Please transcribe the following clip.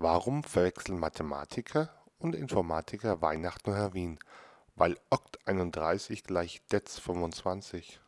Warum verwechseln Mathematiker und Informatiker Weihnachten und Halloween? Weil Okt 31 gleich Detz 25.